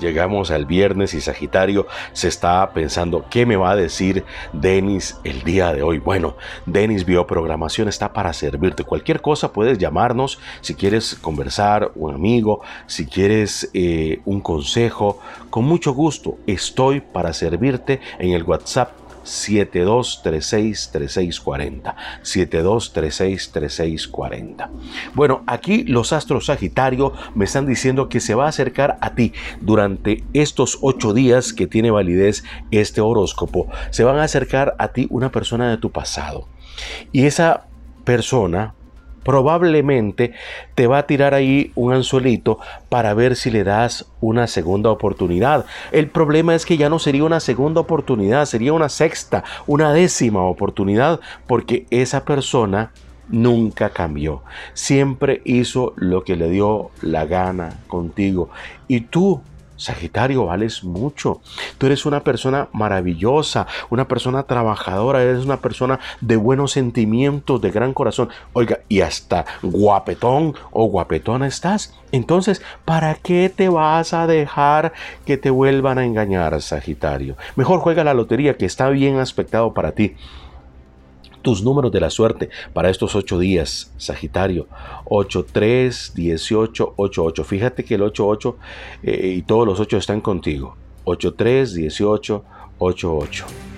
llegamos al viernes y Sagitario se está pensando, ¿qué me va a decir Denis el día de hoy? Bueno, Denis Bioprogramación está para servirte. Cualquier cosa puedes llamarnos si quieres conversar, un amigo, si quieres eh, un consejo. Con mucho gusto estoy para servirte en el WhatsApp 72363640. 72363640. Bueno, aquí los astros Sagitario me están diciendo que se va a acercar a ti durante estos ocho días que tiene validez este horóscopo. Se van a acercar a ti una persona de tu pasado. Y esa persona probablemente te va a tirar ahí un anzuelito para ver si le das una segunda oportunidad. El problema es que ya no sería una segunda oportunidad, sería una sexta, una décima oportunidad, porque esa persona nunca cambió. Siempre hizo lo que le dio la gana contigo. Y tú Sagitario, vales mucho. Tú eres una persona maravillosa, una persona trabajadora, eres una persona de buenos sentimientos, de gran corazón. Oiga, y hasta guapetón o guapetona estás. Entonces, ¿para qué te vas a dejar que te vuelvan a engañar, Sagitario? Mejor juega la lotería que está bien aspectado para ti tus números de la suerte para estos ocho días, Sagitario. 8, 3, 18, 8, 8. Fíjate que el 8, 8 eh, y todos los 8 están contigo. 8, 3, 18, 8, 8.